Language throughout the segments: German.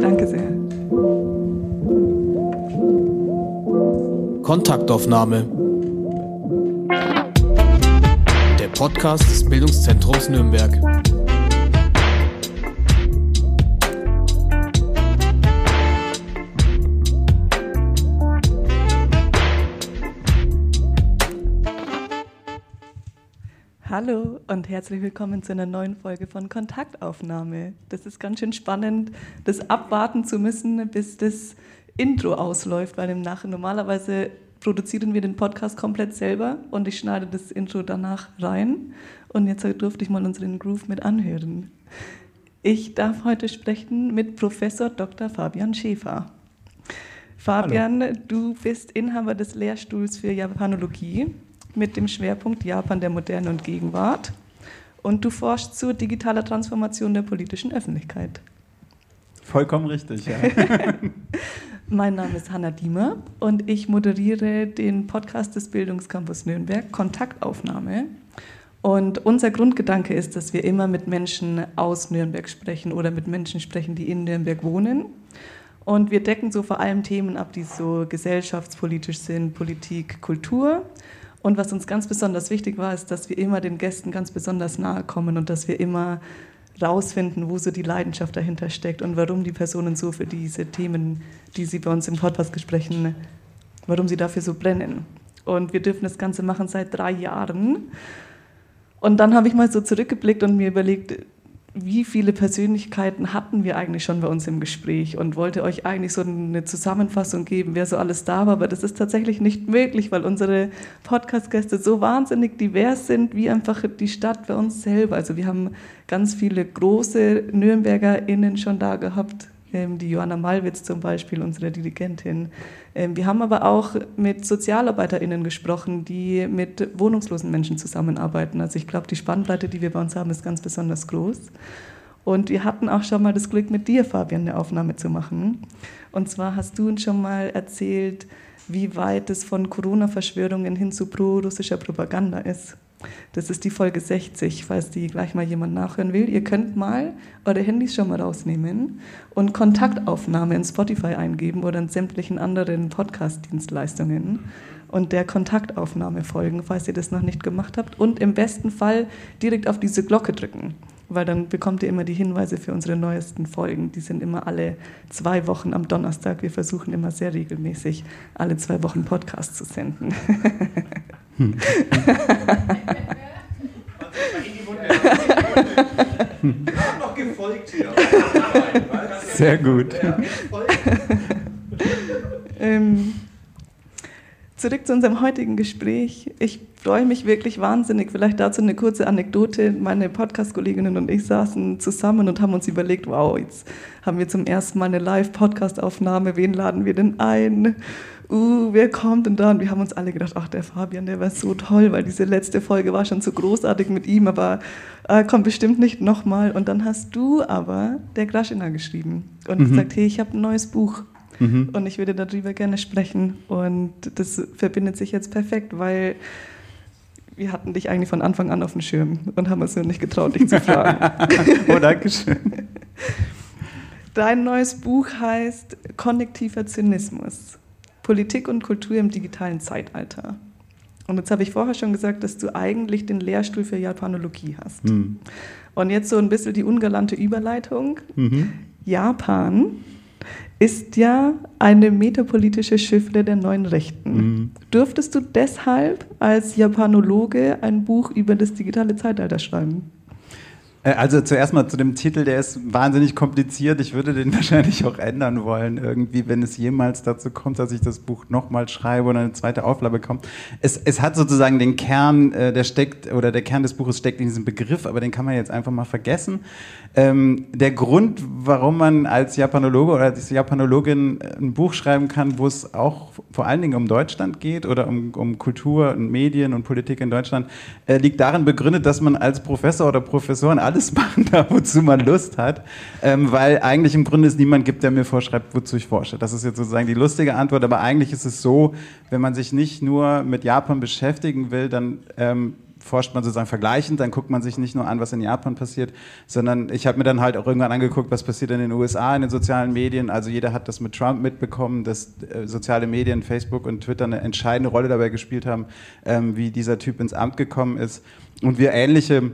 Danke sehr. Kontaktaufnahme. Der Podcast des Bildungszentrums Nürnberg. Hallo und herzlich willkommen zu einer neuen Folge von Kontaktaufnahme. Das ist ganz schön spannend, das abwarten zu müssen, bis das Intro ausläuft, weil im Nachhinein normalerweise produzieren wir den Podcast komplett selber und ich schneide das Intro danach rein. Und jetzt durfte ich mal unseren Groove mit anhören. Ich darf heute sprechen mit Professor Dr. Fabian Schäfer. Fabian, Hallo. du bist Inhaber des Lehrstuhls für Japanologie mit dem Schwerpunkt Japan der Moderne und Gegenwart. Und du forschst zur digitaler Transformation der politischen Öffentlichkeit. Vollkommen richtig, ja. mein Name ist Hanna Diemer und ich moderiere den Podcast des Bildungscampus Nürnberg, Kontaktaufnahme. Und unser Grundgedanke ist, dass wir immer mit Menschen aus Nürnberg sprechen oder mit Menschen sprechen, die in Nürnberg wohnen. Und wir decken so vor allem Themen ab, die so gesellschaftspolitisch sind, Politik, Kultur. Und was uns ganz besonders wichtig war, ist, dass wir immer den Gästen ganz besonders nahe kommen und dass wir immer rausfinden, wo so die Leidenschaft dahinter steckt und warum die Personen so für diese Themen, die sie bei uns im Podcast besprechen, warum sie dafür so brennen. Und wir dürfen das Ganze machen seit drei Jahren. Und dann habe ich mal so zurückgeblickt und mir überlegt, wie viele Persönlichkeiten hatten wir eigentlich schon bei uns im Gespräch und wollte euch eigentlich so eine Zusammenfassung geben, wer so alles da war. Aber das ist tatsächlich nicht möglich, weil unsere Podcast-Gäste so wahnsinnig divers sind, wie einfach die Stadt bei uns selber. Also wir haben ganz viele große NürnbergerInnen schon da gehabt, die Johanna Malwitz zum Beispiel, unsere Dirigentin. Ähm, wir haben aber auch mit SozialarbeiterInnen gesprochen, die mit wohnungslosen Menschen zusammenarbeiten. Also ich glaube, die Spannbreite, die wir bei uns haben, ist ganz besonders groß. Und wir hatten auch schon mal das Glück, mit dir, Fabian, eine Aufnahme zu machen. Und zwar hast du uns schon mal erzählt, wie weit es von Corona-Verschwörungen hin zu pro-russischer Propaganda ist. Das ist die Folge 60, falls die gleich mal jemand nachhören will. Ihr könnt mal eure Handys schon mal rausnehmen und Kontaktaufnahme in Spotify eingeben oder in sämtlichen anderen Podcast-Dienstleistungen und der Kontaktaufnahme folgen, falls ihr das noch nicht gemacht habt. Und im besten Fall direkt auf diese Glocke drücken, weil dann bekommt ihr immer die Hinweise für unsere neuesten Folgen. Die sind immer alle zwei Wochen am Donnerstag. Wir versuchen immer sehr regelmäßig alle zwei Wochen Podcasts zu senden. Noch gefolgt hier. Sehr gut. ähm, zurück zu unserem heutigen Gespräch. Ich freue mich wirklich wahnsinnig. Vielleicht dazu eine kurze Anekdote. Meine Podcast-Kolleginnen und ich saßen zusammen und haben uns überlegt, wow, jetzt haben wir zum ersten Mal eine Live-Podcast-Aufnahme. Wen laden wir denn ein? uh, wer kommt denn da? Und wir haben uns alle gedacht, ach, der Fabian, der war so toll, weil diese letzte Folge war schon so großartig mit ihm, aber äh, kommt bestimmt nicht nochmal. Und dann hast du aber der Graschina geschrieben und mhm. gesagt, hey, ich habe ein neues Buch. Mhm. Und ich würde darüber gerne sprechen. Und das verbindet sich jetzt perfekt, weil wir hatten dich eigentlich von Anfang an auf dem Schirm und haben uns nur nicht getraut, dich zu fragen. oh, danke schön. Dein neues Buch heißt Konnektiver Zynismus. Politik und Kultur im digitalen Zeitalter. Und jetzt habe ich vorher schon gesagt, dass du eigentlich den Lehrstuhl für Japanologie hast. Mhm. Und jetzt so ein bisschen die ungalante Überleitung. Mhm. Japan ist ja eine metapolitische Chiffre der neuen Rechten. Mhm. Dürftest du deshalb als Japanologe ein Buch über das digitale Zeitalter schreiben? Äh, also zuerst mal zu dem Titel, der ist wahnsinnig kompliziert. Ich würde den wahrscheinlich auch ändern wollen, irgendwie, wenn es jemals dazu kommt, dass ich das Buch nochmal schreibe oder eine zweite Auflage kommt. Es, es hat sozusagen den Kern, äh, der steckt, oder der Kern des Buches steckt in diesem Begriff, aber den kann man jetzt einfach mal vergessen. Ähm, der Grund, warum man als Japanologe oder als Japanologin ein Buch schreiben kann, wo es auch vor allen Dingen um Deutschland geht oder um, um Kultur und Medien und Politik in Deutschland, äh, liegt darin begründet, dass man als Professor oder Professorin alles machen darf, wozu man Lust hat, ähm, weil eigentlich im Grunde es niemand gibt, der mir vorschreibt, wozu ich forsche. Das ist jetzt sozusagen die lustige Antwort, aber eigentlich ist es so, wenn man sich nicht nur mit Japan beschäftigen will, dann ähm, forscht man sozusagen vergleichend, dann guckt man sich nicht nur an, was in Japan passiert, sondern ich habe mir dann halt auch irgendwann angeguckt, was passiert in den USA in den sozialen Medien. Also jeder hat das mit Trump mitbekommen, dass äh, soziale Medien, Facebook und Twitter eine entscheidende Rolle dabei gespielt haben, ähm, wie dieser Typ ins Amt gekommen ist. Und wir ähnliche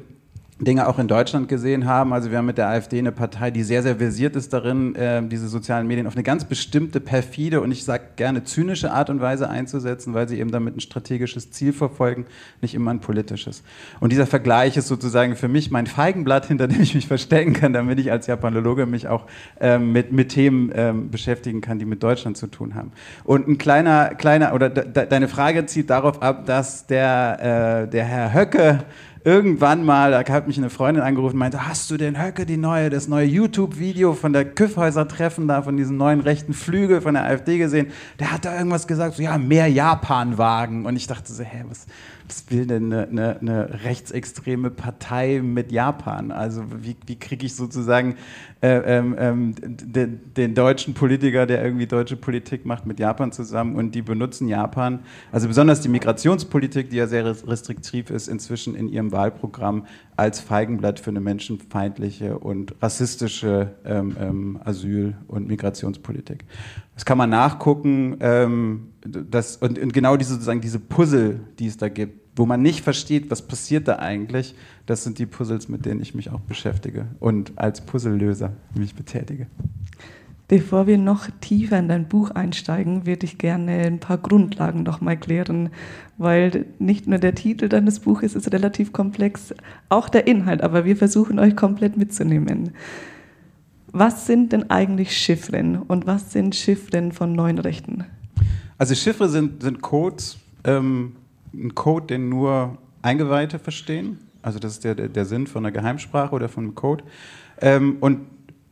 Dinge auch in Deutschland gesehen haben. Also wir haben mit der AfD eine Partei, die sehr, sehr versiert ist darin, äh, diese sozialen Medien auf eine ganz bestimmte perfide und ich sage gerne zynische Art und Weise einzusetzen, weil sie eben damit ein strategisches Ziel verfolgen, nicht immer ein politisches. Und dieser Vergleich ist sozusagen für mich mein Feigenblatt, hinter dem ich mich verstecken kann, damit ich als Japanologe mich auch ähm, mit, mit Themen ähm, beschäftigen kann, die mit Deutschland zu tun haben. Und ein kleiner, kleiner, oder de, deine Frage zielt darauf ab, dass der, äh, der Herr Höcke irgendwann mal, da hat mich eine Freundin angerufen meinte, hast du den Höcke, die neue, das neue YouTube-Video von der Küffhäuser-Treffen da, von diesem neuen rechten Flügel von der AfD gesehen? Der hat da irgendwas gesagt, so ja, mehr Japan-Wagen. Und ich dachte so, hä, was, was will denn eine, eine, eine, rechtsextreme Partei mit Japan? Also wie, wie kriege ich sozusagen äh, ähm, ähm, den, den, deutschen Politiker, der irgendwie deutsche Politik macht, mit Japan zusammen und die benutzen Japan, also besonders die Migrationspolitik, die ja sehr restriktiv ist, inzwischen in ihrem Wahlprogramm als Feigenblatt für eine menschenfeindliche und rassistische ähm, ähm Asyl- und Migrationspolitik. Das kann man nachgucken. Ähm, das, und, und, genau diese, sozusagen diese Puzzle, die es da gibt, wo man nicht versteht, was passiert da eigentlich, das sind die Puzzles, mit denen ich mich auch beschäftige und als Puzzlelöser mich betätige. Bevor wir noch tiefer in dein Buch einsteigen, würde ich gerne ein paar Grundlagen noch mal klären, weil nicht nur der Titel deines Buches ist relativ komplex, auch der Inhalt, aber wir versuchen euch komplett mitzunehmen. Was sind denn eigentlich Chiffren und was sind Chiffren von neuen Rechten? Also Chiffre sind, sind Codes, ähm, ein Code, den nur Eingeweihte verstehen. Also das ist der, der Sinn von einer Geheimsprache oder von einem Code. Ähm, und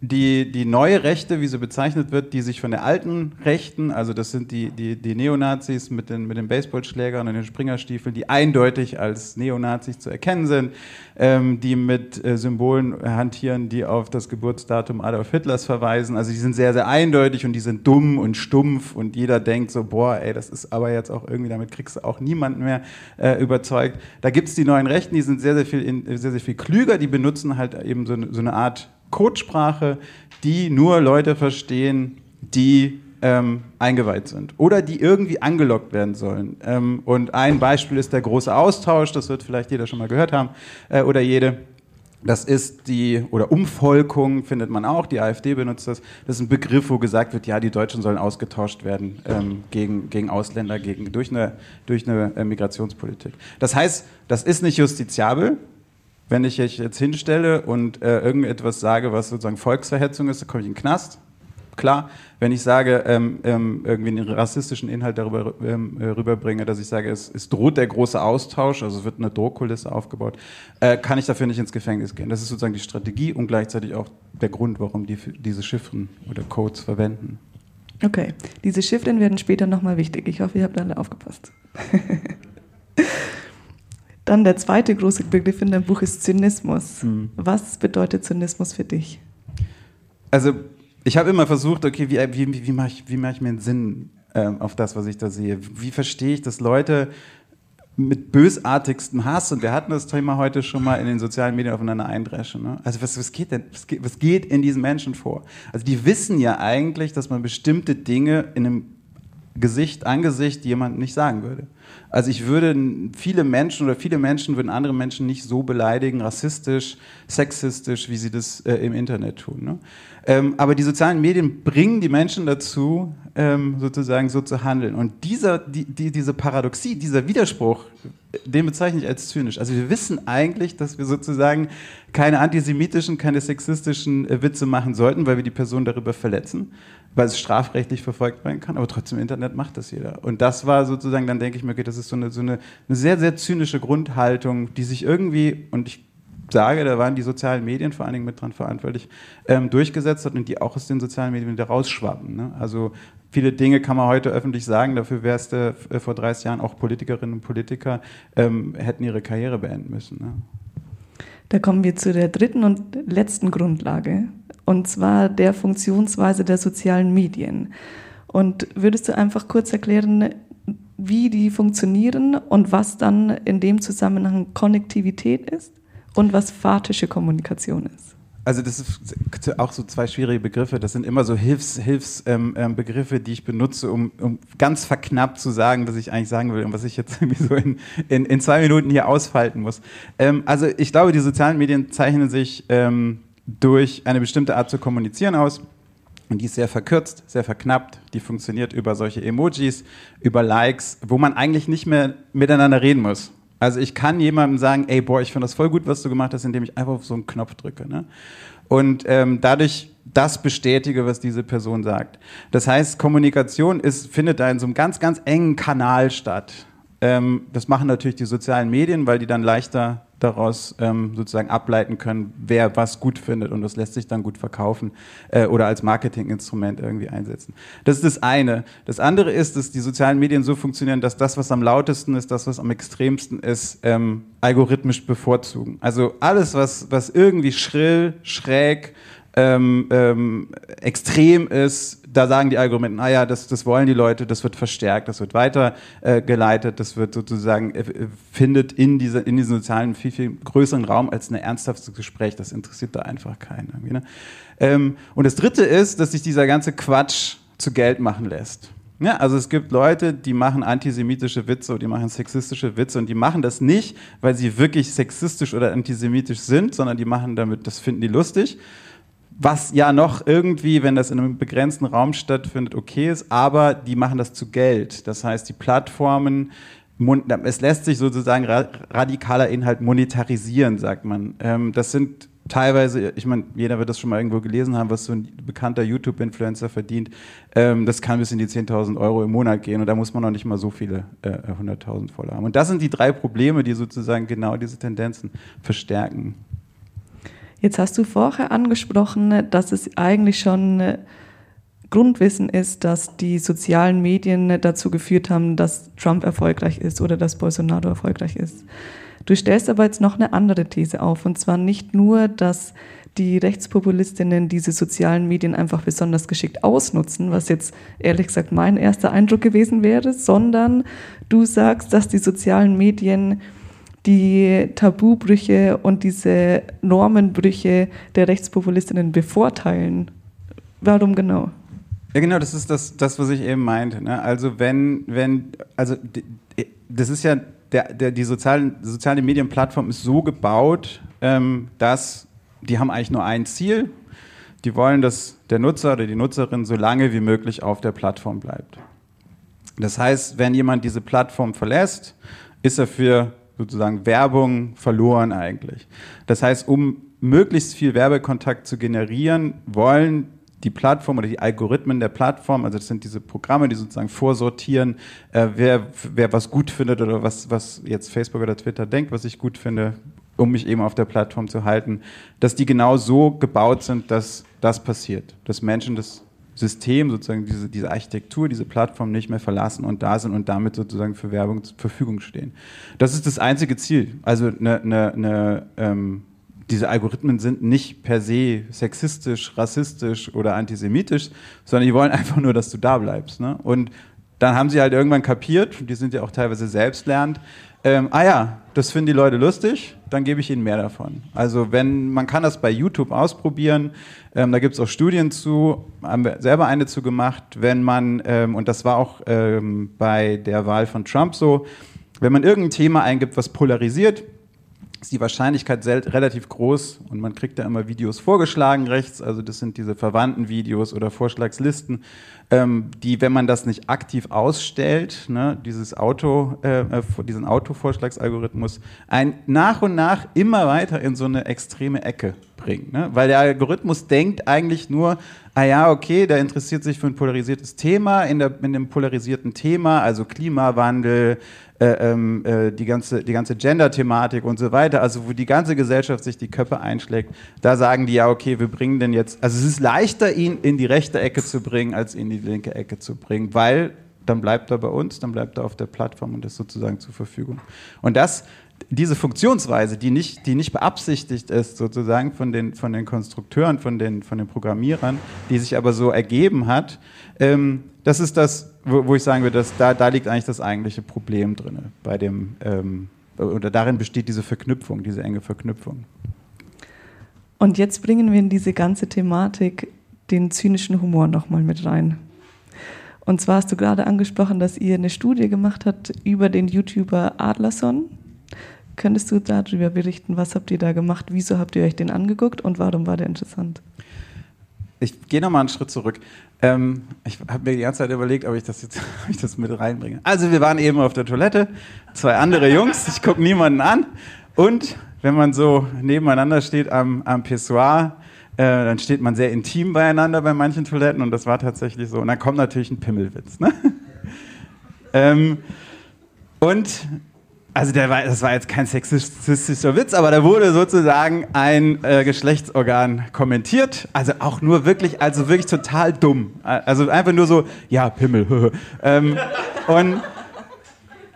die, die neue Rechte, wie sie bezeichnet wird, die sich von der alten Rechten, also das sind die, die, die Neonazis mit den, mit den Baseballschlägern und den Springerstiefeln, die eindeutig als Neonazis zu erkennen sind, ähm, die mit äh, Symbolen hantieren, die auf das Geburtsdatum Adolf Hitlers verweisen. Also die sind sehr, sehr eindeutig und die sind dumm und stumpf und jeder denkt so, boah, ey, das ist aber jetzt auch irgendwie, damit kriegst du auch niemanden mehr äh, überzeugt. Da gibt es die neuen Rechten, die sind sehr, sehr viel, in, sehr, sehr viel klüger, die benutzen halt eben so, so eine Art Codesprache, die nur Leute verstehen, die ähm, eingeweiht sind oder die irgendwie angelockt werden sollen. Ähm, und ein Beispiel ist der große Austausch, das wird vielleicht jeder schon mal gehört haben äh, oder jede. Das ist die, oder Umvolkung findet man auch, die AfD benutzt das. Das ist ein Begriff, wo gesagt wird, ja, die Deutschen sollen ausgetauscht werden ähm, gegen, gegen Ausländer, gegen, durch eine, durch eine äh, Migrationspolitik. Das heißt, das ist nicht justiziabel, wenn ich mich jetzt hinstelle und äh, irgendetwas sage, was sozusagen Volksverhetzung ist, dann komme ich in den Knast. Klar, wenn ich sage, ähm, ähm, irgendwie einen rassistischen Inhalt darüber ähm, äh, rüberbringe, dass ich sage, es, es, droht der große Austausch, also es wird eine Drohkulisse aufgebaut, äh, kann ich dafür nicht ins Gefängnis gehen. Das ist sozusagen die Strategie und gleichzeitig auch der Grund, warum die diese Chiffren oder Codes verwenden. Okay, diese Chiffren werden später nochmal wichtig. Ich hoffe, ihr habt alle aufgepasst. Dann der zweite große Begriff in deinem Buch ist Zynismus. Mhm. Was bedeutet Zynismus für dich? Also ich habe immer versucht, okay, wie, wie, wie mache ich, mach ich mir einen Sinn ähm, auf das, was ich da sehe? Wie verstehe ich, dass Leute mit bösartigstem Hass, und wir hatten das Thema heute schon mal in den sozialen Medien aufeinander eindreschen. Ne? Also was, was geht denn, was geht, was geht in diesen Menschen vor? Also die wissen ja eigentlich, dass man bestimmte Dinge in einem Gesicht, Angesicht jemand nicht sagen würde. Also ich würde viele Menschen oder viele Menschen würden andere Menschen nicht so beleidigen, rassistisch, sexistisch, wie sie das äh, im Internet tun. Ne? Ähm, aber die sozialen Medien bringen die Menschen dazu, ähm, sozusagen so zu handeln. Und dieser, die, die, diese Paradoxie, dieser Widerspruch, den bezeichne ich als zynisch. Also wir wissen eigentlich, dass wir sozusagen keine antisemitischen, keine sexistischen äh, Witze machen sollten, weil wir die Person darüber verletzen weil es strafrechtlich verfolgt werden kann, aber trotzdem im Internet macht das jeder. Und das war sozusagen, dann denke ich mir, okay, das ist so eine, so eine, eine sehr, sehr zynische Grundhaltung, die sich irgendwie, und ich sage, da waren die sozialen Medien vor allen Dingen mit dran verantwortlich, ähm, durchgesetzt hat und die auch aus den sozialen Medien wieder rausschwappen. Ne? Also viele Dinge kann man heute öffentlich sagen, dafür wärst du äh, vor 30 Jahren auch Politikerinnen und Politiker ähm, hätten ihre Karriere beenden müssen. Ne? Da kommen wir zu der dritten und letzten Grundlage, und zwar der Funktionsweise der sozialen Medien. Und würdest du einfach kurz erklären, wie die funktionieren und was dann in dem Zusammenhang Konnektivität ist und was phatische Kommunikation ist. Also das ist auch so zwei schwierige Begriffe. Das sind immer so Hilfsbegriffe, Hilfs, ähm, ähm, die ich benutze, um, um, ganz verknappt zu sagen, was ich eigentlich sagen will und was ich jetzt irgendwie so in, in, in zwei Minuten hier ausfalten muss. Ähm, also ich glaube, die sozialen Medien zeichnen sich ähm, durch eine bestimmte Art zu kommunizieren aus. Und die ist sehr verkürzt, sehr verknappt. Die funktioniert über solche Emojis, über Likes, wo man eigentlich nicht mehr miteinander reden muss. Also ich kann jemandem sagen, ey, boah, ich finde das voll gut, was du gemacht hast, indem ich einfach auf so einen Knopf drücke. Ne? Und ähm, dadurch das bestätige, was diese Person sagt. Das heißt, Kommunikation ist, findet da in so einem ganz, ganz engen Kanal statt. Ähm, das machen natürlich die sozialen Medien, weil die dann leichter daraus ähm, sozusagen ableiten können, wer was gut findet und das lässt sich dann gut verkaufen äh, oder als Marketinginstrument irgendwie einsetzen. Das ist das eine. Das andere ist, dass die sozialen Medien so funktionieren, dass das, was am lautesten ist, das, was am extremsten ist, ähm, algorithmisch bevorzugen. Also alles, was, was irgendwie schrill, schräg, ähm, ähm, extrem ist, da sagen die Argumente, naja, das, das wollen die Leute, das wird verstärkt, das wird weitergeleitet, äh, das wird sozusagen, äh, findet in, diese, in diesem sozialen viel, viel größeren Raum als ein ernsthaftes Gespräch. Das interessiert da einfach keinen. Ne? Ähm, und das Dritte ist, dass sich dieser ganze Quatsch zu Geld machen lässt. Ja, also es gibt Leute, die machen antisemitische Witze und die machen sexistische Witze und die machen das nicht, weil sie wirklich sexistisch oder antisemitisch sind, sondern die machen damit, das finden die lustig was ja noch irgendwie, wenn das in einem begrenzten Raum stattfindet, okay ist, aber die machen das zu Geld. Das heißt, die Plattformen, es lässt sich sozusagen radikaler Inhalt monetarisieren, sagt man. Ähm, das sind teilweise, ich meine, jeder wird das schon mal irgendwo gelesen haben, was so ein bekannter YouTube-Influencer verdient. Ähm, das kann bis in die 10.000 Euro im Monat gehen und da muss man noch nicht mal so viele äh, 100.000 voll haben. Und das sind die drei Probleme, die sozusagen genau diese Tendenzen verstärken. Jetzt hast du vorher angesprochen, dass es eigentlich schon äh, Grundwissen ist, dass die sozialen Medien dazu geführt haben, dass Trump erfolgreich ist oder dass Bolsonaro erfolgreich ist. Du stellst aber jetzt noch eine andere These auf, und zwar nicht nur, dass die Rechtspopulistinnen diese sozialen Medien einfach besonders geschickt ausnutzen, was jetzt ehrlich gesagt mein erster Eindruck gewesen wäre, sondern du sagst, dass die sozialen Medien die Tabubrüche und diese Normenbrüche der Rechtspopulistinnen bevorteilen. Warum genau? Ja, genau, das ist das, das was ich eben meinte. Ne? Also wenn, wenn, also das ist ja, der, der, die sozialen, soziale Medienplattform ist so gebaut, ähm, dass die haben eigentlich nur ein Ziel. Die wollen, dass der Nutzer oder die Nutzerin so lange wie möglich auf der Plattform bleibt. Das heißt, wenn jemand diese Plattform verlässt, ist er für sozusagen Werbung verloren eigentlich. Das heißt, um möglichst viel Werbekontakt zu generieren, wollen die Plattform oder die Algorithmen der Plattform, also das sind diese Programme, die sozusagen vorsortieren, äh, wer, wer was gut findet oder was, was jetzt Facebook oder Twitter denkt, was ich gut finde, um mich eben auf der Plattform zu halten, dass die genau so gebaut sind, dass das passiert, dass Menschen das System, sozusagen diese, diese Architektur, diese Plattform nicht mehr verlassen und da sind und damit sozusagen für Werbung zur Verfügung stehen. Das ist das einzige Ziel. Also eine, eine, eine, ähm, diese Algorithmen sind nicht per se sexistisch, rassistisch oder antisemitisch, sondern die wollen einfach nur, dass du da bleibst. Ne? Und dann haben sie halt irgendwann kapiert, die sind ja auch teilweise selbstlernend, ähm, ah ja, das finden die Leute lustig, dann gebe ich ihnen mehr davon. Also wenn man kann das bei YouTube ausprobieren, ähm, da gibt es auch Studien zu, haben wir selber eine zu gemacht, wenn man, ähm, und das war auch ähm, bei der Wahl von Trump so, wenn man irgendein Thema eingibt, was polarisiert, ist die Wahrscheinlichkeit relativ groß und man kriegt da immer Videos vorgeschlagen rechts, also das sind diese verwandten Videos oder Vorschlagslisten, ähm, die, wenn man das nicht aktiv ausstellt, ne, dieses Auto, äh, äh diesen Autovorschlagsalgorithmus, ein nach und nach immer weiter in so eine extreme Ecke bringt. Ne? Weil der Algorithmus denkt eigentlich nur, ah ja, okay, der interessiert sich für ein polarisiertes Thema, in, der, in dem polarisierten Thema, also Klimawandel, äh, ähm, äh, die ganze, die ganze Gender-Thematik und so weiter, also wo die ganze Gesellschaft sich die Köpfe einschlägt, da sagen die ja, okay, wir bringen den jetzt, also es ist leichter, ihn in die rechte Ecke zu bringen, als in die linke Ecke zu bringen, weil dann bleibt er bei uns, dann bleibt er auf der Plattform und ist sozusagen zur Verfügung. Und das diese Funktionsweise, die nicht, die nicht beabsichtigt ist, sozusagen von den, von den Konstrukteuren, von den, von den Programmierern, die sich aber so ergeben hat, ähm, das ist das, wo, wo ich sagen würde, dass da, da liegt eigentlich das eigentliche Problem drin, bei dem, ähm, oder darin besteht diese Verknüpfung, diese enge Verknüpfung. Und jetzt bringen wir in diese ganze Thematik den zynischen Humor nochmal mit rein. Und zwar hast du gerade angesprochen, dass ihr eine Studie gemacht habt über den YouTuber Adlerson. Könntest du darüber berichten, was habt ihr da gemacht, wieso habt ihr euch den angeguckt und warum war der interessant? Ich gehe nochmal einen Schritt zurück. Ähm, ich habe mir die ganze Zeit überlegt, ob ich das jetzt ob ich das mit reinbringe. Also wir waren eben auf der Toilette, zwei andere Jungs, ich gucke niemanden an und wenn man so nebeneinander steht am, am Pissoir, äh, dann steht man sehr intim beieinander bei manchen Toiletten und das war tatsächlich so. Und dann kommt natürlich ein Pimmelwitz. Ne? ähm, und also der war, das war jetzt kein sexistischer Witz, aber da wurde sozusagen ein äh, Geschlechtsorgan kommentiert. Also auch nur wirklich, also wirklich total dumm. Also einfach nur so, ja, Pimmel. ähm, und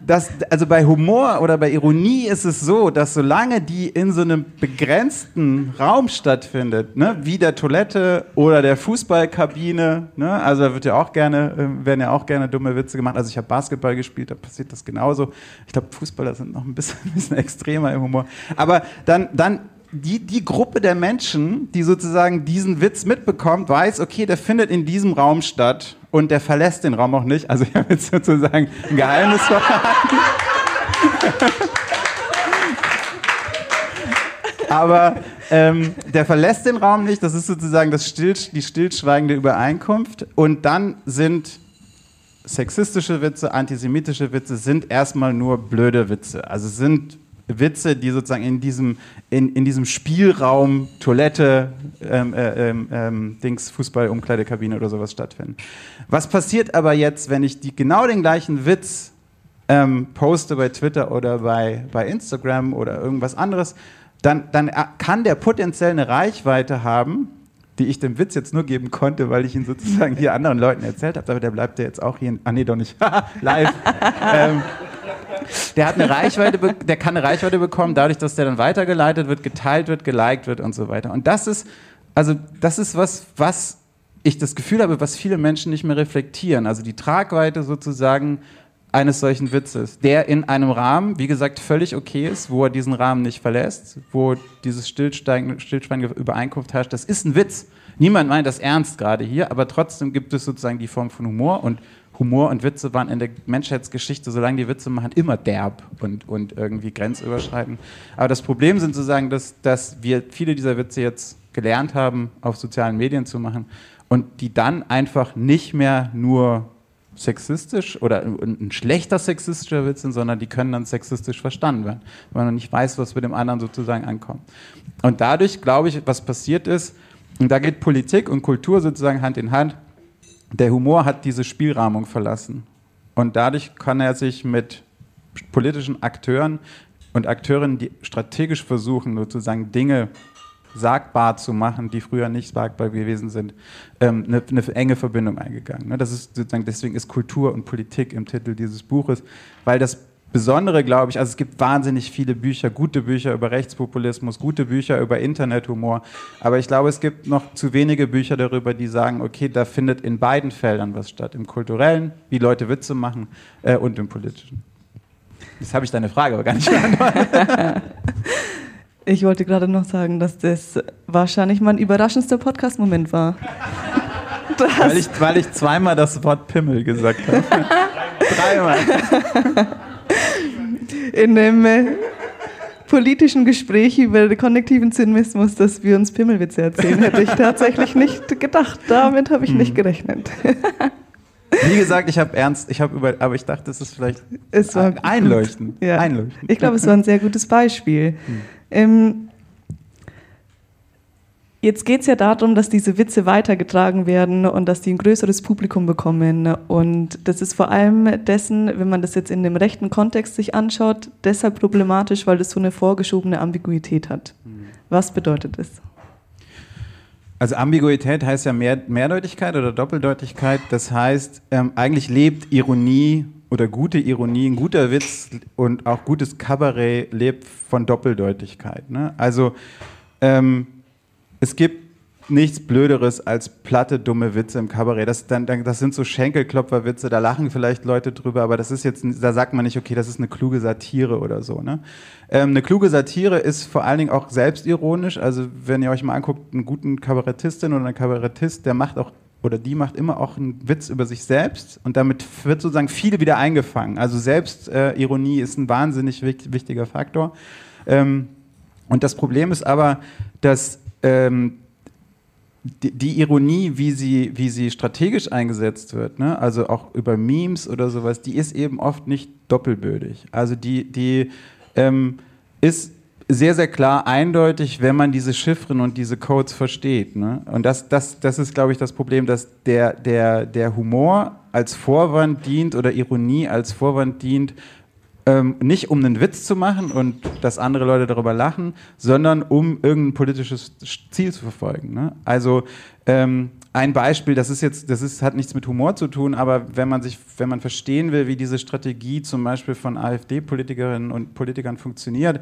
das, also bei Humor oder bei Ironie ist es so, dass solange die in so einem begrenzten Raum stattfindet, ne, wie der Toilette oder der Fußballkabine, ne, also da wird ja auch gerne, äh, werden ja auch gerne dumme Witze gemacht. Also ich habe Basketball gespielt, da passiert das genauso. Ich glaube, Fußballer sind noch ein bisschen, ein bisschen extremer im Humor. Aber dann, dann die, die Gruppe der Menschen, die sozusagen diesen Witz mitbekommt, weiß, okay, der findet in diesem Raum statt und der verlässt den Raum auch nicht. Also ich habe jetzt sozusagen ein Geheimnis verraten. Aber ähm, der verlässt den Raum nicht. Das ist sozusagen das still, die stillschweigende Übereinkunft. Und dann sind sexistische Witze, antisemitische Witze sind erstmal nur blöde Witze. Also sind Witze, die sozusagen in diesem, in, in diesem Spielraum, Toilette, ähm, äh, ähm, ähm, Dings, Fußball, Umkleidekabine oder sowas stattfinden. Was passiert aber jetzt, wenn ich die, genau den gleichen Witz ähm, poste bei Twitter oder bei, bei Instagram oder irgendwas anderes, dann, dann kann der potenziell eine Reichweite haben, die ich dem Witz jetzt nur geben konnte, weil ich ihn sozusagen hier anderen Leuten erzählt habe. Aber der bleibt ja jetzt auch hier. In, ah, nee, doch nicht. Live. der hat eine Reichweite, der kann eine Reichweite bekommen, dadurch, dass der dann weitergeleitet wird, geteilt wird, geliked wird und so weiter. Und das ist, also das ist was, was ich das Gefühl habe, was viele Menschen nicht mehr reflektieren. Also die Tragweite sozusagen eines solchen Witzes, der in einem Rahmen, wie gesagt, völlig okay ist, wo er diesen Rahmen nicht verlässt, wo dieses stillschweigende Übereinkunft herrscht. Das ist ein Witz. Niemand meint das ernst gerade hier, aber trotzdem gibt es sozusagen die Form von Humor und Humor und Witze waren in der Menschheitsgeschichte, solange die Witze machen, immer derb und, und irgendwie grenzüberschreitend. Aber das Problem sind sozusagen, dass, dass wir viele dieser Witze jetzt gelernt haben, auf sozialen Medien zu machen und die dann einfach nicht mehr nur sexistisch oder ein schlechter sexistischer Witz sind, sondern die können dann sexistisch verstanden werden, weil man nicht weiß, was mit dem anderen sozusagen ankommt. Und dadurch, glaube ich, was passiert ist, und da geht Politik und Kultur sozusagen Hand in Hand, der Humor hat diese Spielrahmung verlassen. Und dadurch kann er sich mit politischen Akteuren und Akteurinnen, die strategisch versuchen, sozusagen Dinge sagbar zu machen, die früher nicht sagbar gewesen sind, ähm, eine, eine, enge Verbindung eingegangen. Ne? Das ist sozusagen, deswegen ist Kultur und Politik im Titel dieses Buches, weil das Besondere, glaube ich, also es gibt wahnsinnig viele Bücher, gute Bücher über Rechtspopulismus, gute Bücher über Internethumor, aber ich glaube, es gibt noch zu wenige Bücher darüber, die sagen, okay, da findet in beiden Feldern was statt, im kulturellen, wie Leute Witze machen, äh, und im politischen. Jetzt habe ich deine Frage aber gar nicht beantwortet. ich wollte gerade noch sagen, dass das wahrscheinlich mein überraschendster Podcast-Moment war. weil, ich, weil ich zweimal das Wort Pimmel gesagt habe. Dreimal in einem äh, politischen Gespräch über den konnektiven Zynismus, dass wir uns Pimmelwitze erzählen, hätte ich tatsächlich nicht gedacht. Damit habe ich nicht hm. gerechnet. Wie gesagt, ich habe ernst, ich habe über, aber ich dachte, es ist vielleicht es war einleuchtend. Ja. einleuchtend. Ich glaube, es war ein sehr gutes Beispiel. Hm. Ähm, Jetzt geht es ja darum, dass diese Witze weitergetragen werden und dass die ein größeres Publikum bekommen. Und das ist vor allem dessen, wenn man das jetzt in dem rechten Kontext sich anschaut, deshalb problematisch, weil das so eine vorgeschobene Ambiguität hat. Mhm. Was bedeutet das? Also Ambiguität heißt ja Mehr, Mehrdeutigkeit oder Doppeldeutigkeit. Das heißt, ähm, eigentlich lebt Ironie oder gute Ironie, ein guter Witz und auch gutes Kabarett lebt von Doppeldeutigkeit. Ne? Also ähm, es gibt nichts Blöderes als platte, dumme Witze im Kabarett. Das, dann, das sind so Schenkelklopferwitze, da lachen vielleicht Leute drüber, aber das ist jetzt, da sagt man nicht, okay, das ist eine kluge Satire oder so. Ne? Ähm, eine kluge Satire ist vor allen Dingen auch selbstironisch. Also wenn ihr euch mal anguckt, einen guten Kabarettistin oder einen Kabarettist, der macht auch oder die macht immer auch einen Witz über sich selbst und damit wird sozusagen viel wieder eingefangen. Also Selbstironie äh, ist ein wahnsinnig wichtiger Faktor. Ähm, und das Problem ist aber, dass ähm, die, die, Ironie, wie sie, wie sie strategisch eingesetzt wird, ne? also auch über Memes oder sowas, die ist eben oft nicht doppelbödig. Also die, die ähm, ist sehr, sehr klar eindeutig, wenn man diese Chiffren und diese Codes versteht. Ne? Und das, das, das ist, glaube ich, das Problem, dass der, der, der Humor als Vorwand dient oder Ironie als Vorwand dient, ähm, nicht um einen Witz zu machen und dass andere Leute darüber lachen, sondern um irgendein politisches Ziel zu verfolgen. Ne? Also ähm, ein Beispiel, das ist jetzt, das ist, hat nichts mit Humor zu tun, aber wenn man sich, wenn man verstehen will, wie diese Strategie zum Beispiel von AfD-Politikerinnen und Politikern funktioniert,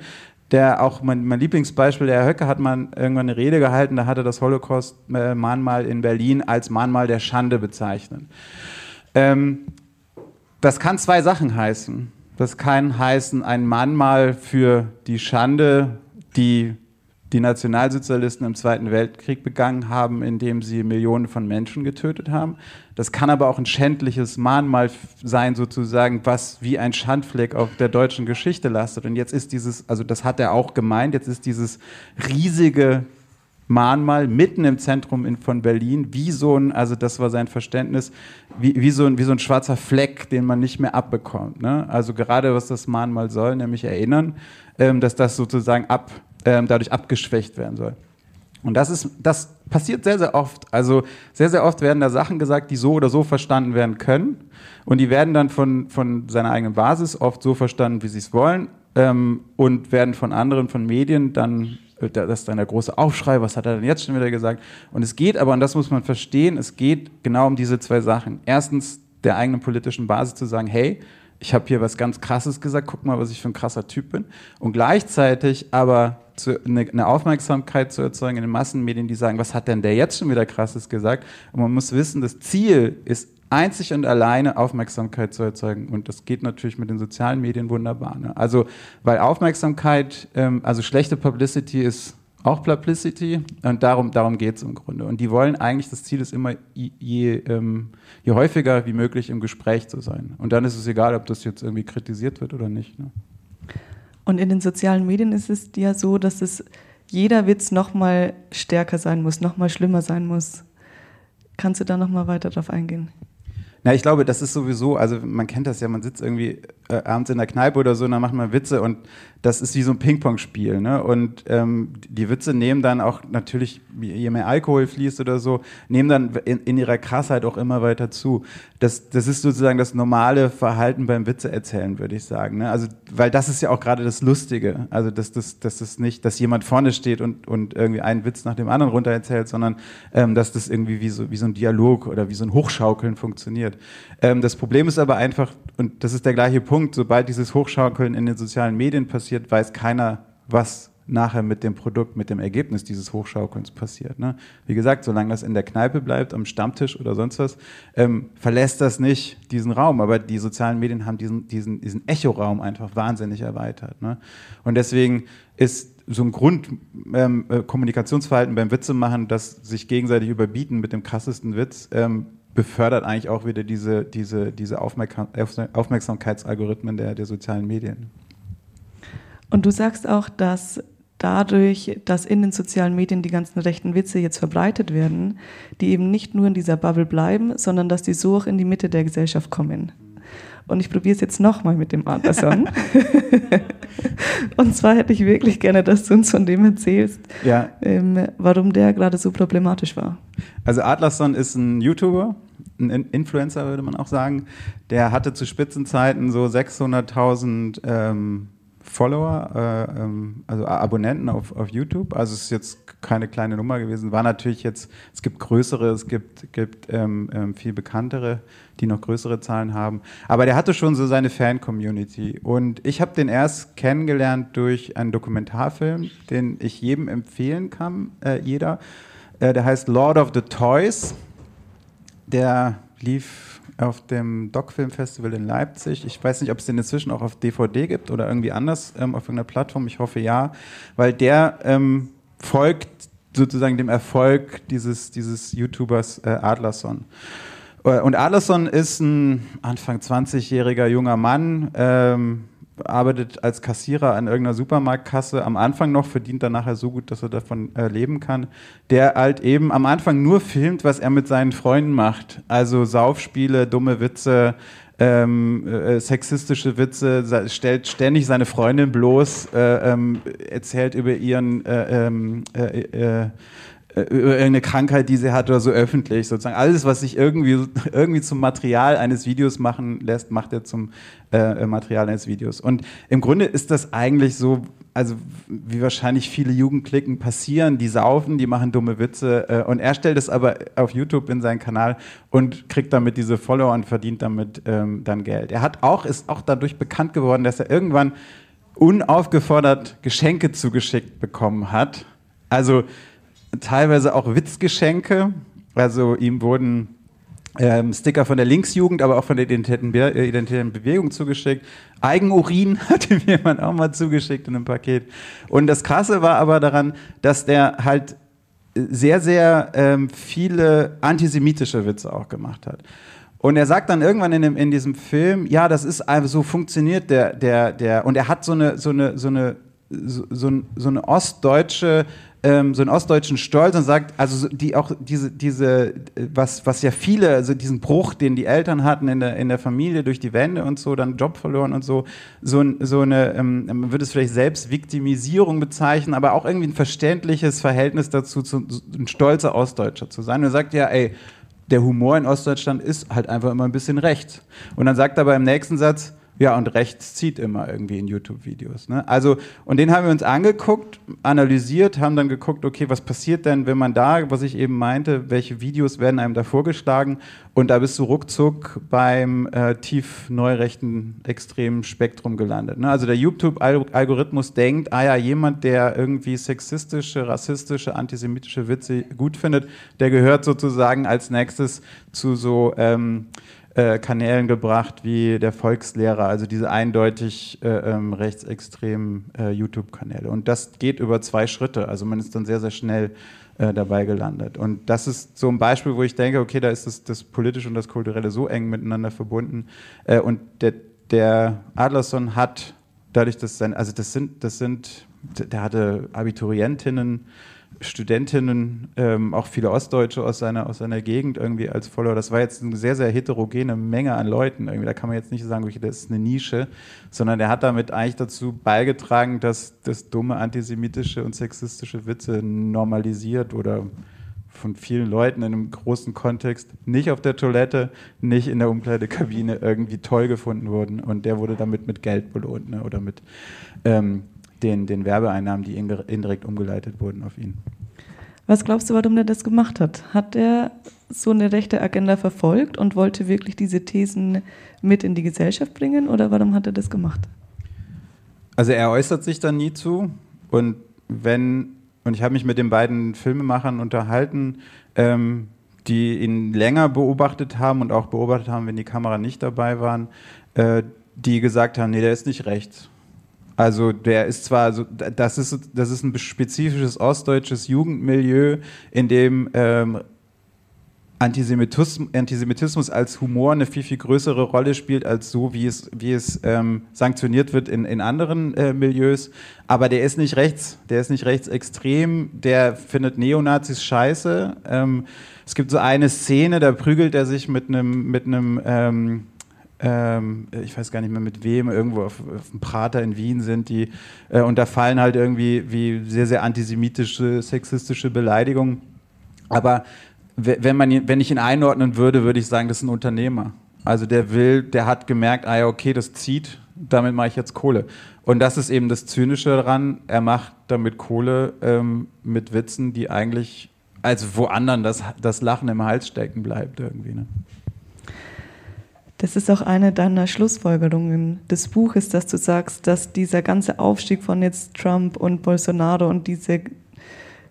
der auch mein, mein, Lieblingsbeispiel, der Herr Höcke hat mal irgendwann eine Rede gehalten, da hat er das Holocaust-Mahnmal in Berlin als Mahnmal der Schande bezeichnet. Ähm, das kann zwei Sachen heißen. Das kann heißen, ein Mahnmal für die Schande, die die Nationalsozialisten im Zweiten Weltkrieg begangen haben, indem sie Millionen von Menschen getötet haben. Das kann aber auch ein schändliches Mahnmal sein, sozusagen, was wie ein Schandfleck auf der deutschen Geschichte lastet. Und jetzt ist dieses, also das hat er auch gemeint, jetzt ist dieses riesige Mahnmal mitten im Zentrum in, von Berlin, wie so ein, also das war sein Verständnis, wie, wie, so, ein, wie so ein schwarzer Fleck, den man nicht mehr abbekommt. Ne? Also gerade was das Mahnmal soll, nämlich erinnern, ähm, dass das sozusagen ab, ähm, dadurch abgeschwächt werden soll. Und das ist, das passiert sehr, sehr oft. Also sehr, sehr oft werden da Sachen gesagt, die so oder so verstanden werden können. Und die werden dann von, von seiner eigenen Basis oft so verstanden, wie sie es wollen. Ähm, und werden von anderen, von Medien dann das ist dann der große Aufschrei, was hat er denn jetzt schon wieder gesagt? Und es geht aber, und das muss man verstehen, es geht genau um diese zwei Sachen. Erstens der eigenen politischen Basis zu sagen, hey, ich habe hier was ganz Krasses gesagt, guck mal, was ich für ein krasser Typ bin. Und gleichzeitig aber zu, eine, eine, Aufmerksamkeit zu erzeugen in den Massenmedien, die sagen, was hat denn der jetzt schon wieder Krasses gesagt? Und man muss wissen, das Ziel ist einzig und alleine Aufmerksamkeit zu erzeugen. Und das geht natürlich mit den sozialen Medien wunderbar. Ne? Also, weil Aufmerksamkeit, ähm, also schlechte Publicity ist auch Publicity und darum, darum geht es im Grunde. Und die wollen eigentlich, das Ziel ist immer, je, ähm, je, häufiger wie möglich im Gespräch zu sein. Und dann ist es egal, ob das jetzt irgendwie kritisiert wird oder nicht. Ne? Und in den sozialen Medien ist es ja so, dass es jeder Witz noch mal stärker sein muss, noch mal schlimmer sein muss. Kannst du da noch mal weiter drauf eingehen? Na, ich glaube, das ist sowieso, also man kennt das ja, man sitzt irgendwie äh, abends in der Kneipe oder so und dann macht man Witze und das ist wie so ein Ping-Pong-Spiel. Ne? Und ähm, die Witze nehmen dann auch natürlich, je mehr Alkohol fließt oder so, nehmen dann in, in, ihrer Krassheit auch immer weiter zu. Das, das ist sozusagen das normale Verhalten beim Witze erzählen, würde ich sagen. Ne? Also, weil das ist ja auch gerade das Lustige. Also, dass das, dass das nicht, dass jemand vorne steht und, und irgendwie einen Witz nach dem anderen runter erzählt, sondern ähm, dass das irgendwie wie so, wie so ein Dialog oder wie so ein Hochschaukeln funktioniert. Ähm, das Problem ist aber einfach, und das ist der gleiche Punkt, sobald dieses Hochschaukeln in den sozialen Medien passiert, weiß keiner, was nachher mit dem Produkt, mit dem Ergebnis dieses Hochschaukelns passiert. Ne? Wie gesagt, solange das in der Kneipe bleibt, am Stammtisch oder sonst was, ähm, verlässt das nicht diesen Raum. Aber die sozialen Medien haben diesen, diesen, diesen Echoraum einfach wahnsinnig erweitert. Ne? Und deswegen ist so ein Grundkommunikationsverhalten ähm, beim Witze machen, das sich gegenseitig überbieten mit dem krassesten Witz, ähm, befördert eigentlich auch wieder diese, diese, diese Aufmerksamkeitsalgorithmen der, der sozialen Medien. Und du sagst auch, dass dadurch, dass in den sozialen Medien die ganzen rechten Witze jetzt verbreitet werden, die eben nicht nur in dieser Bubble bleiben, sondern dass die so auch in die Mitte der Gesellschaft kommen. Und ich probiere es jetzt nochmal mit dem Adlerson. und zwar hätte ich wirklich gerne, dass du uns von dem erzählst, ja. ähm, warum der gerade so problematisch war. Also Adlerson ist ein YouTuber, ein Influencer würde man auch sagen. Der hatte zu Spitzenzeiten so 600.000 ähm, Follower, äh, ähm, also Abonnenten auf, auf YouTube. Also es ist jetzt keine kleine Nummer gewesen. War natürlich jetzt, es gibt größere, es gibt, gibt ähm, ähm, viel bekanntere, die noch größere Zahlen haben. Aber der hatte schon so seine Fan-Community. Und ich habe den erst kennengelernt durch einen Dokumentarfilm, den ich jedem empfehlen kann, äh, jeder. Äh, der heißt Lord of the Toys. Der lief auf dem Doc-Film Festival in Leipzig. Ich weiß nicht, ob es den inzwischen auch auf DVD gibt oder irgendwie anders ähm, auf irgendeiner Plattform. Ich hoffe ja, weil der ähm, folgt sozusagen dem Erfolg dieses, dieses YouTubers äh, Adlerson. Äh, und Adlerson ist ein Anfang 20-jähriger junger Mann, ähm, arbeitet als Kassierer an irgendeiner Supermarktkasse, am Anfang noch, verdient dann nachher so gut, dass er davon äh, leben kann, der halt eben am Anfang nur filmt, was er mit seinen Freunden macht. Also Saufspiele, dumme Witze, ähm, äh, sexistische Witze, stellt ständig seine Freundin bloß, äh, ähm, erzählt über ihren äh, äh, äh, äh, irgendeine Krankheit, die sie hat oder so öffentlich sozusagen. Alles, was sich irgendwie, irgendwie zum Material eines Videos machen lässt, macht er zum äh, Material eines Videos. Und im Grunde ist das eigentlich so, also wie wahrscheinlich viele Jugendklicken passieren, die saufen, die machen dumme Witze äh, und er stellt es aber auf YouTube in seinen Kanal und kriegt damit diese Follower und verdient damit ähm, dann Geld. Er hat auch, ist auch dadurch bekannt geworden, dass er irgendwann unaufgefordert Geschenke zugeschickt bekommen hat. Also teilweise auch Witzgeschenke. Also ihm wurden ähm, Sticker von der Linksjugend, aber auch von der identitären, äh, Bewegung zugeschickt. Eigenurin hat ihm jemand auch mal zugeschickt in einem Paket. Und das Krasse war aber daran, dass der halt sehr, sehr ähm, viele antisemitische Witze auch gemacht hat. Und er sagt dann irgendwann in, dem, in diesem Film, ja, das ist einfach so funktioniert der, der, der, und er hat so eine, so eine, so eine, so, so, eine ostdeutsche ähm, so einen ostdeutschen Stolz und sagt, also die auch diese, diese, was, was ja viele, also diesen Bruch, den die Eltern hatten in der, in der Familie durch die Wende und so, dann Job verloren und so, so, so eine, ähm, man würde es vielleicht selbst Viktimisierung bezeichnen, aber auch irgendwie ein verständliches Verhältnis dazu, zu, ein stolzer Ostdeutscher zu sein. Und er sagt ja, ey, der Humor in Ostdeutschland ist halt einfach immer ein bisschen recht. Und dann sagt er aber im nächsten Satz, ja, und rechts zieht immer irgendwie in YouTube-Videos. Ne? Also, und den haben wir uns angeguckt, analysiert, haben dann geguckt, okay, was passiert denn, wenn man da, was ich eben meinte, welche Videos werden einem da vorgeschlagen? Und da bist du ruckzuck beim äh, tief neurechten extremen Spektrum gelandet. Ne? Also der YouTube-Algorithmus denkt, ah ja, jemand, der irgendwie sexistische, rassistische, antisemitische Witze gut findet, der gehört sozusagen als nächstes zu so ähm, äh, Kanälen gebracht wie der Volkslehrer, also diese eindeutig äh, ähm, rechtsextremen äh, YouTube-Kanäle. Und das geht über zwei Schritte. Also man ist dann sehr, sehr schnell äh, dabei gelandet. Und das ist so ein Beispiel, wo ich denke, okay, da ist das, das Politische und das Kulturelle so eng miteinander verbunden. Äh, und der, der Adlerson hat dadurch, dass sein, also das sind, das sind, der hatte Abiturientinnen, Studentinnen, ähm, auch viele Ostdeutsche aus seiner, aus seiner Gegend irgendwie als Follower. Das war jetzt eine sehr, sehr heterogene Menge an Leuten. Irgendwie. Da kann man jetzt nicht sagen, okay, das ist eine Nische, sondern der hat damit eigentlich dazu beigetragen, dass das dumme antisemitische und sexistische Witze normalisiert oder von vielen Leuten in einem großen Kontext nicht auf der Toilette, nicht in der Umkleidekabine irgendwie toll gefunden wurden. Und der wurde damit mit Geld belohnt ne? oder mit ähm, den, den Werbeeinnahmen, die indirekt umgeleitet wurden auf ihn. Was glaubst du, warum er das gemacht hat? Hat er so eine rechte Agenda verfolgt und wollte wirklich diese Thesen mit in die Gesellschaft bringen oder warum hat er das gemacht? Also er äußert sich da nie zu und wenn, und ich habe mich mit den beiden Filmemachern unterhalten, ähm, die ihn länger beobachtet haben und auch beobachtet haben, wenn die Kamera nicht dabei waren, äh, die gesagt haben, nee, der ist nicht rechts. Also der ist zwar, so, das ist, das ist ein spezifisches ostdeutsches Jugendmilieu, in dem ähm, Antisemitismus, Antisemitismus als Humor eine viel, viel größere Rolle spielt, als so, wie es, wie es ähm, sanktioniert wird in, in anderen äh, Milieus. Aber der ist nicht rechts, der ist nicht rechtsextrem, der findet Neonazis scheiße. Ähm, es gibt so eine Szene, da prügelt er sich mit einem mit einem ähm, ähm, ich weiß gar nicht mehr mit wem, irgendwo auf, auf dem Prater in Wien sind die, äh, und da fallen halt irgendwie wie sehr, sehr antisemitische, sexistische Beleidigungen. Aber wenn, man, wenn ich ihn einordnen würde, würde ich sagen, das ist ein Unternehmer. Also der will, der hat gemerkt, ah ja, okay, das zieht, damit mache ich jetzt Kohle. Und das ist eben das Zynische daran, er macht damit Kohle ähm, mit Witzen, die eigentlich, also wo anderen das, das Lachen im Hals stecken bleibt irgendwie. Ne? Das ist auch eine deiner Schlussfolgerungen des Buches, dass du sagst, dass dieser ganze Aufstieg von jetzt Trump und Bolsonaro und diese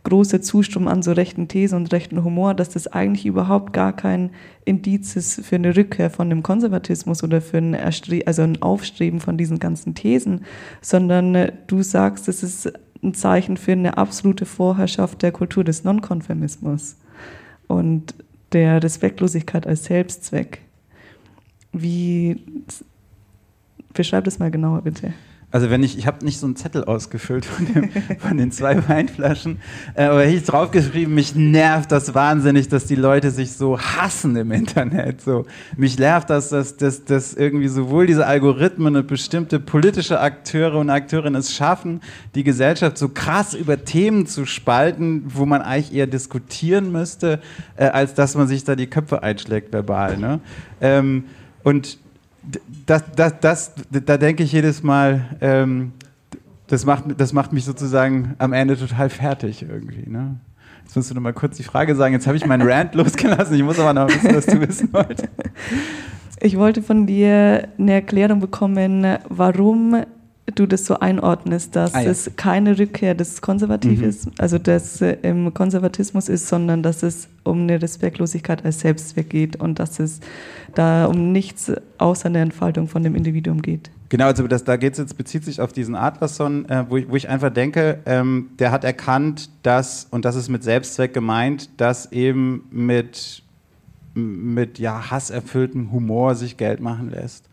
große Zustrom an so rechten Thesen und rechten Humor, dass das eigentlich überhaupt gar kein Indiz ist für eine Rückkehr von dem Konservatismus oder für ein, Erstre also ein Aufstreben von diesen ganzen Thesen, sondern äh, du sagst, es ist ein Zeichen für eine absolute Vorherrschaft der Kultur des Nonkonformismus und der Respektlosigkeit als Selbstzweck. Wie beschreib das mal genauer bitte. Also wenn ich, ich habe nicht so einen Zettel ausgefüllt von, dem, von den zwei Weinflaschen, äh, aber ich draufgeschrieben, mich nervt das wahnsinnig, dass die Leute sich so hassen im Internet. So, mich nervt das, dass, dass, dass irgendwie sowohl diese Algorithmen und bestimmte politische Akteure und Akteurinnen es schaffen, die Gesellschaft so krass über Themen zu spalten, wo man eigentlich eher diskutieren müsste, äh, als dass man sich da die Köpfe einschlägt verbal. Ne? Ähm, und das, das, das, da denke ich jedes Mal, ähm, das, macht, das macht mich sozusagen am Ende total fertig irgendwie. Ne? Jetzt musst du noch mal kurz die Frage sagen. Jetzt habe ich meinen Rant losgelassen. Ich muss aber noch wissen, was du wissen wolltest. Ich wollte von dir eine Erklärung bekommen, warum du das so einordnest, dass ah, ja. es keine Rückkehr des Konservatives, mhm. also des äh, im Konservatismus ist, sondern dass es um eine Respektlosigkeit als Selbstzweck geht und dass es da um nichts außer eine Entfaltung von dem Individuum geht. Genau, also das, da geht's jetzt, bezieht sich auf diesen Adlerson, äh, wo, ich, wo ich einfach denke, ähm, der hat erkannt, dass, und das ist mit Selbstzweck gemeint, dass eben mit, mit ja, hasserfülltem Humor sich Geld machen lässt.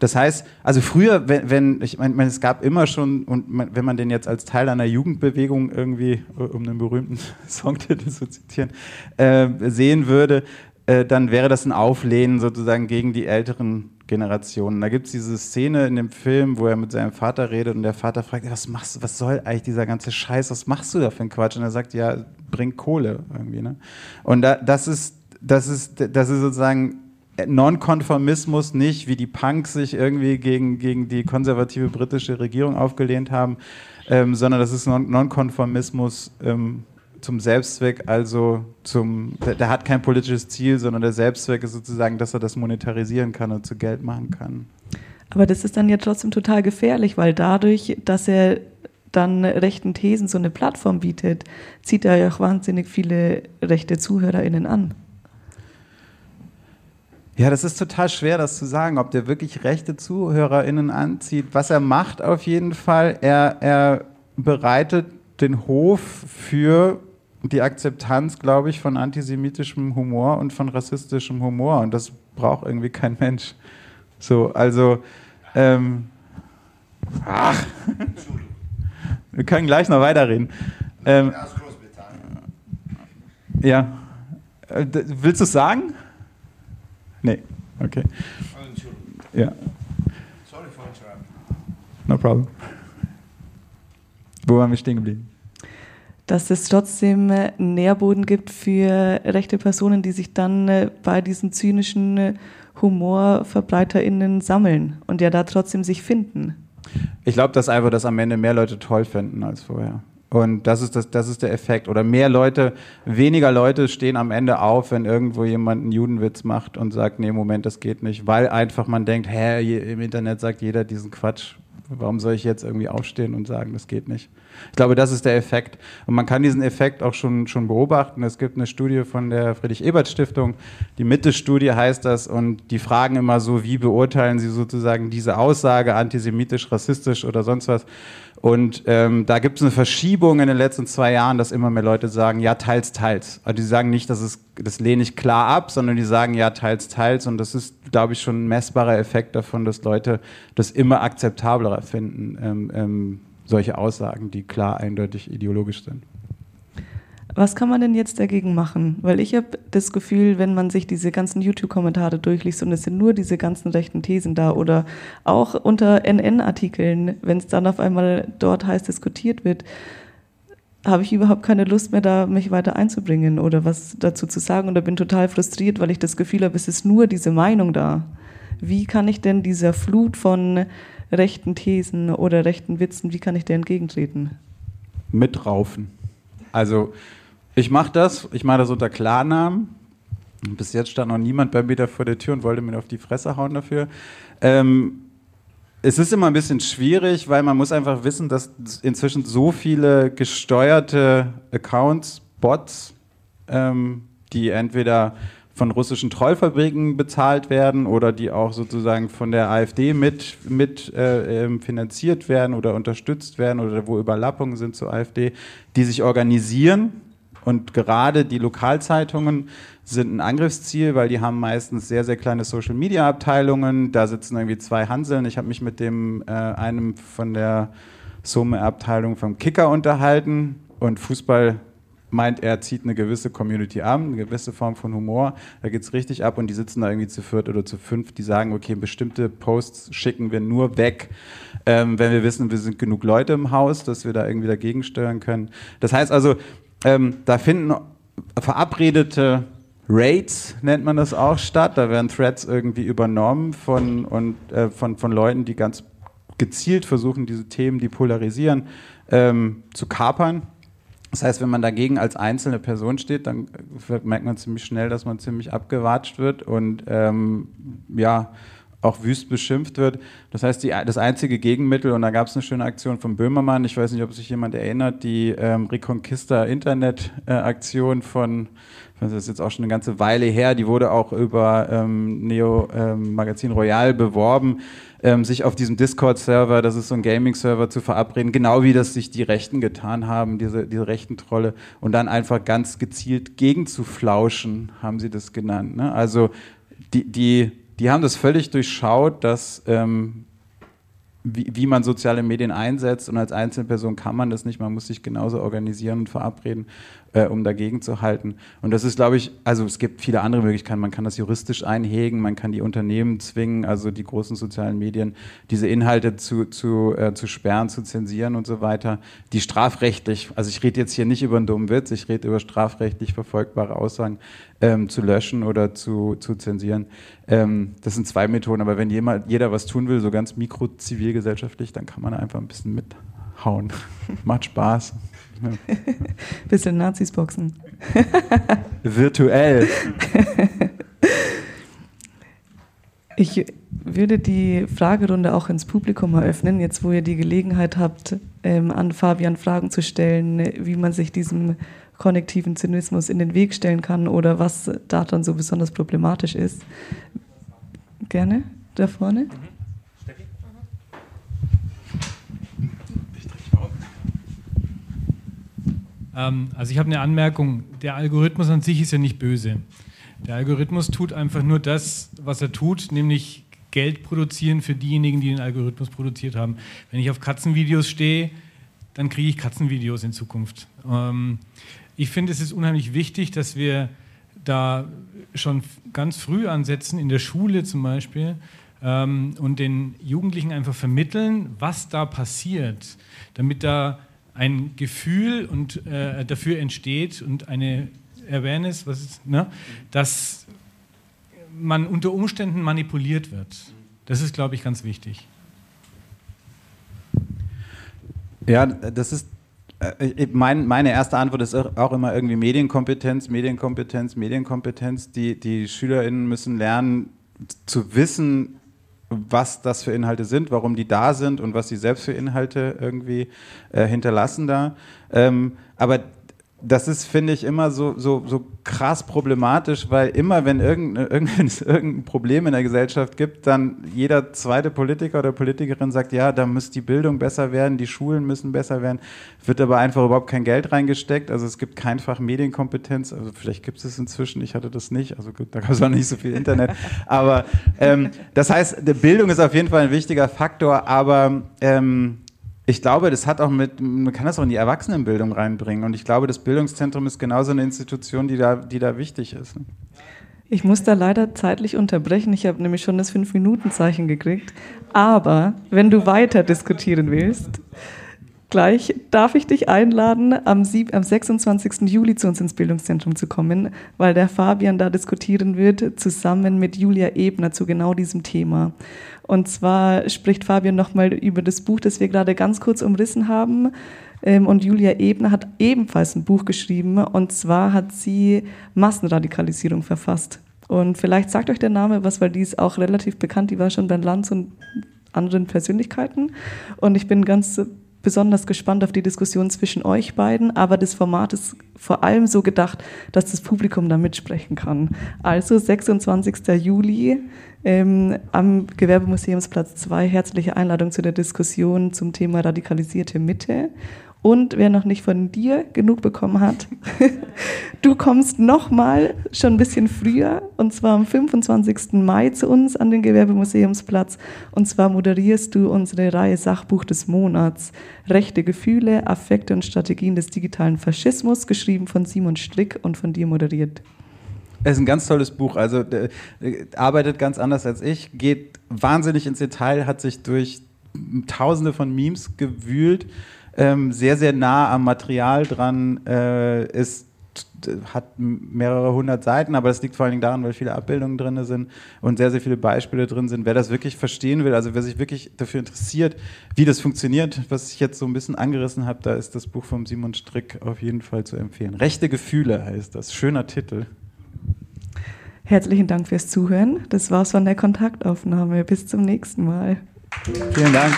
Das heißt, also früher, wenn, wenn ich meine, es gab immer schon, und wenn man den jetzt als Teil einer Jugendbewegung irgendwie, um einen berühmten Songtitel zu zitieren, äh, sehen würde, äh, dann wäre das ein Auflehnen sozusagen gegen die älteren Generationen. Da gibt es diese Szene in dem Film, wo er mit seinem Vater redet und der Vater fragt, was machst was soll eigentlich dieser ganze Scheiß, was machst du da für einen Quatsch? Und er sagt, ja, bring Kohle irgendwie. Ne? Und da, das ist, das ist, das ist sozusagen Nonkonformismus nicht, wie die Punks sich irgendwie gegen, gegen die konservative britische Regierung aufgelehnt haben, ähm, sondern das ist Nonkonformismus ähm, zum Selbstzweck, also zum, der, der, hat kein politisches Ziel, sondern der Selbstzweck ist sozusagen, dass er das monetarisieren kann und zu Geld machen kann. Aber das ist dann ja trotzdem total gefährlich, weil dadurch, dass er dann rechten Thesen so eine Plattform bietet, zieht er ja auch wahnsinnig viele rechte ZuhörerInnen an. Ja, das ist total schwer, das zu sagen, ob der wirklich rechte ZuhörerInnen anzieht. Was er macht auf jeden Fall, er, er bereitet den Hof für die Akzeptanz, glaube ich, von antisemitischem Humor und von rassistischem Humor. Und das braucht irgendwie kein Mensch. So, also, ähm, ach, wir können gleich noch weiterreden. Ähm, ja, äh, willst du es sagen? Nee, okay. Ja. Sorry for interrupting. No problem. Wo waren wir stehen geblieben? dass es trotzdem äh, einen Nährboden gibt für rechte Personen, die sich dann äh, bei diesen zynischen äh, HumorverbreiterInnen sammeln und ja da trotzdem sich finden. Ich glaube, dass einfach das am Ende mehr Leute toll finden als vorher. Und das ist, das, das ist der Effekt. Oder mehr Leute, weniger Leute stehen am Ende auf, wenn irgendwo jemand einen Judenwitz macht und sagt, nee, Moment, das geht nicht. Weil einfach man denkt, hä, im Internet sagt jeder diesen Quatsch. Warum soll ich jetzt irgendwie aufstehen und sagen, das geht nicht? Ich glaube, das ist der Effekt. Und man kann diesen Effekt auch schon, schon beobachten. Es gibt eine Studie von der Friedrich-Ebert-Stiftung. Die Mitte-Studie heißt das. Und die fragen immer so, wie beurteilen Sie sozusagen diese Aussage antisemitisch, rassistisch oder sonst was? Und ähm, da gibt es eine Verschiebung in den letzten zwei Jahren, dass immer mehr Leute sagen, ja, teils, teils. Also die sagen nicht, dass es, das lehne ich klar ab, sondern die sagen, ja, teils, teils. Und das ist, glaube ich, schon ein messbarer Effekt davon, dass Leute das immer akzeptabler finden, ähm, ähm, solche Aussagen, die klar eindeutig ideologisch sind. Was kann man denn jetzt dagegen machen? Weil ich habe das Gefühl, wenn man sich diese ganzen YouTube-Kommentare durchliest und es sind nur diese ganzen rechten Thesen da oder auch unter NN-Artikeln, wenn es dann auf einmal dort heiß diskutiert wird, habe ich überhaupt keine Lust mehr, da mich weiter einzubringen oder was dazu zu sagen oder bin total frustriert, weil ich das Gefühl habe, es ist nur diese Meinung da. Wie kann ich denn dieser Flut von rechten Thesen oder rechten Witzen, wie kann ich der entgegentreten? Mitraufen. Also ich mache das, ich mache das unter Klarnamen. Bis jetzt stand noch niemand bei mir da vor der Tür und wollte mir auf die Fresse hauen dafür. Ähm, es ist immer ein bisschen schwierig, weil man muss einfach wissen, dass inzwischen so viele gesteuerte Accounts, Bots, ähm, die entweder von russischen Trollfabriken bezahlt werden oder die auch sozusagen von der AfD mit, mit äh, ähm, finanziert werden oder unterstützt werden oder wo Überlappungen sind zur AfD, die sich organisieren. Und gerade die Lokalzeitungen sind ein Angriffsziel, weil die haben meistens sehr, sehr kleine Social-Media-Abteilungen. Da sitzen irgendwie zwei Hanseln. Ich habe mich mit dem äh, einem von der Summe-Abteilung vom Kicker unterhalten und Fußball meint, er zieht eine gewisse Community an, eine gewisse Form von Humor. Da geht es richtig ab und die sitzen da irgendwie zu viert oder zu fünf, die sagen, okay, bestimmte Posts schicken wir nur weg, ähm, wenn wir wissen, wir sind genug Leute im Haus, dass wir da irgendwie dagegen steuern können. Das heißt also, ähm, da finden verabredete Raids nennt man das auch statt. Da werden Threads irgendwie übernommen von, und, äh, von, von Leuten, die ganz gezielt versuchen, diese Themen, die polarisieren, ähm, zu kapern. Das heißt, wenn man dagegen als einzelne Person steht, dann merkt man ziemlich schnell, dass man ziemlich abgewatscht wird und ähm, ja, auch wüst beschimpft wird. Das heißt, die, das einzige Gegenmittel, und da gab es eine schöne Aktion von Böhmermann, ich weiß nicht, ob sich jemand erinnert, die ähm, Reconquista Internet-Aktion äh, von, das ist jetzt auch schon eine ganze Weile her, die wurde auch über ähm, Neo ähm, Magazin Royal beworben ähm, sich auf diesem Discord-Server, das ist so ein Gaming-Server, zu verabreden, genau wie das sich die Rechten getan haben, diese, diese rechten Trolle, und dann einfach ganz gezielt gegenzuflauschen, haben sie das genannt. Ne? Also die, die, die haben das völlig durchschaut, dass ähm, wie, wie man soziale Medien einsetzt und als Einzelperson kann man das nicht, man muss sich genauso organisieren und verabreden äh, um dagegen zu halten. Und das ist, glaube ich, also es gibt viele andere Möglichkeiten. Man kann das juristisch einhegen, man kann die Unternehmen zwingen, also die großen sozialen Medien, diese Inhalte zu, zu, äh, zu sperren, zu zensieren und so weiter. Die strafrechtlich, also ich rede jetzt hier nicht über einen dummen Witz, ich rede über strafrechtlich verfolgbare Aussagen ähm, zu löschen oder zu, zu zensieren. Ähm, das sind zwei Methoden, aber wenn jemand, jeder was tun will, so ganz mikro-zivilgesellschaftlich, dann kann man einfach ein bisschen mithauen. Macht Spaß. Bisschen Nazis boxen. Virtuell. Ich würde die Fragerunde auch ins Publikum eröffnen, jetzt wo ihr die Gelegenheit habt, ähm, an Fabian Fragen zu stellen, wie man sich diesem konnektiven Zynismus in den Weg stellen kann oder was daran so besonders problematisch ist. Gerne, da vorne. Mhm. Ähm, also ich habe eine Anmerkung. Der Algorithmus an sich ist ja nicht böse. Der Algorithmus tut einfach nur das, was er tut, nämlich Geld produzieren für diejenigen, die den Algorithmus produziert haben. Wenn ich auf Katzenvideos stehe, dann kriege ich Katzenvideos in Zukunft. Ähm, ich finde, es ist unheimlich wichtig, dass wir da schon ganz früh ansetzen, in der Schule zum Beispiel, ähm, und den Jugendlichen einfach vermitteln, was da passiert, damit da ein Gefühl und äh, dafür entsteht und eine Awareness, was ist, ne, dass man unter Umständen manipuliert wird. Das ist, glaube ich, ganz wichtig. Ja, das ist äh, mein, meine erste Antwort ist auch immer irgendwie Medienkompetenz, Medienkompetenz, Medienkompetenz. Die, die SchülerInnen müssen lernen zu wissen, was das für Inhalte sind, warum die da sind und was sie selbst für Inhalte irgendwie äh, hinterlassen da. Ähm, aber das ist, finde ich, immer so, so, so krass problematisch, weil immer, wenn irgendein, irgendein Problem in der Gesellschaft gibt, dann jeder zweite Politiker oder Politikerin sagt, ja, da muss die Bildung besser werden, die Schulen müssen besser werden, wird aber einfach überhaupt kein Geld reingesteckt. Also es gibt kein Fach Medienkompetenz, also vielleicht gibt es inzwischen, ich hatte das nicht, also da gab es auch nicht so viel Internet. Aber ähm, das heißt, Bildung ist auf jeden Fall ein wichtiger Faktor, aber ähm, ich glaube, das hat auch mit, man kann das auch in die Erwachsenenbildung reinbringen. Und ich glaube, das Bildungszentrum ist genauso eine Institution, die da, die da wichtig ist. Ne? Ich muss da leider zeitlich unterbrechen. Ich habe nämlich schon das Fünf-Minuten-Zeichen gekriegt. Aber wenn du weiter diskutieren willst, gleich darf ich dich einladen, am, sieb, am 26. Juli zu uns ins Bildungszentrum zu kommen, weil der Fabian da diskutieren wird, zusammen mit Julia Ebner zu genau diesem Thema. Und zwar spricht Fabian nochmal über das Buch, das wir gerade ganz kurz umrissen haben. Ähm, und Julia Ebner hat ebenfalls ein Buch geschrieben. Und zwar hat sie Massenradikalisierung verfasst. Und vielleicht sagt euch der Name was, weil die ist auch relativ bekannt. Die war schon bei Lanz und anderen Persönlichkeiten. Und ich bin ganz besonders gespannt auf die Diskussion zwischen euch beiden, aber das Format ist vor allem so gedacht, dass das Publikum da mitsprechen kann. Also 26. Juli ähm, am Gewerbemuseumsplatz 2 herzliche Einladung zu der Diskussion zum Thema radikalisierte Mitte. Und wer noch nicht von dir genug bekommen hat, du kommst nochmal schon ein bisschen früher, und zwar am 25. Mai zu uns an den Gewerbemuseumsplatz. Und zwar moderierst du unsere Reihe Sachbuch des Monats. Rechte Gefühle, Affekte und Strategien des digitalen Faschismus, geschrieben von Simon Strick und von dir moderiert. Es ist ein ganz tolles Buch. Also äh, arbeitet ganz anders als ich, geht wahnsinnig ins Detail, hat sich durch Tausende von Memes gewühlt ähm, sehr, sehr nah am Material dran äh, ist hat mehrere hundert Seiten, aber das liegt vor allen Dingen daran, weil viele Abbildungen drin sind und sehr, sehr viele Beispiele drin sind. Wer das wirklich verstehen will, also wer sich wirklich dafür interessiert, wie das funktioniert, was ich jetzt so ein bisschen angerissen habe, da ist das Buch von Simon Strick auf jeden Fall zu empfehlen. Rechte Gefühle heißt das. Schöner Titel. Herzlichen Dank fürs Zuhören. Das war's von der Kontaktaufnahme. Bis zum nächsten Mal. Vielen Dank.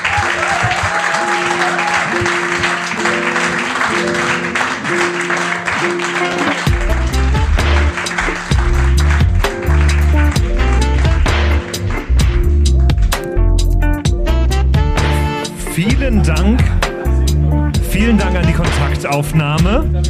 Vielen Dank. Vielen Dank an die Kontaktaufnahme.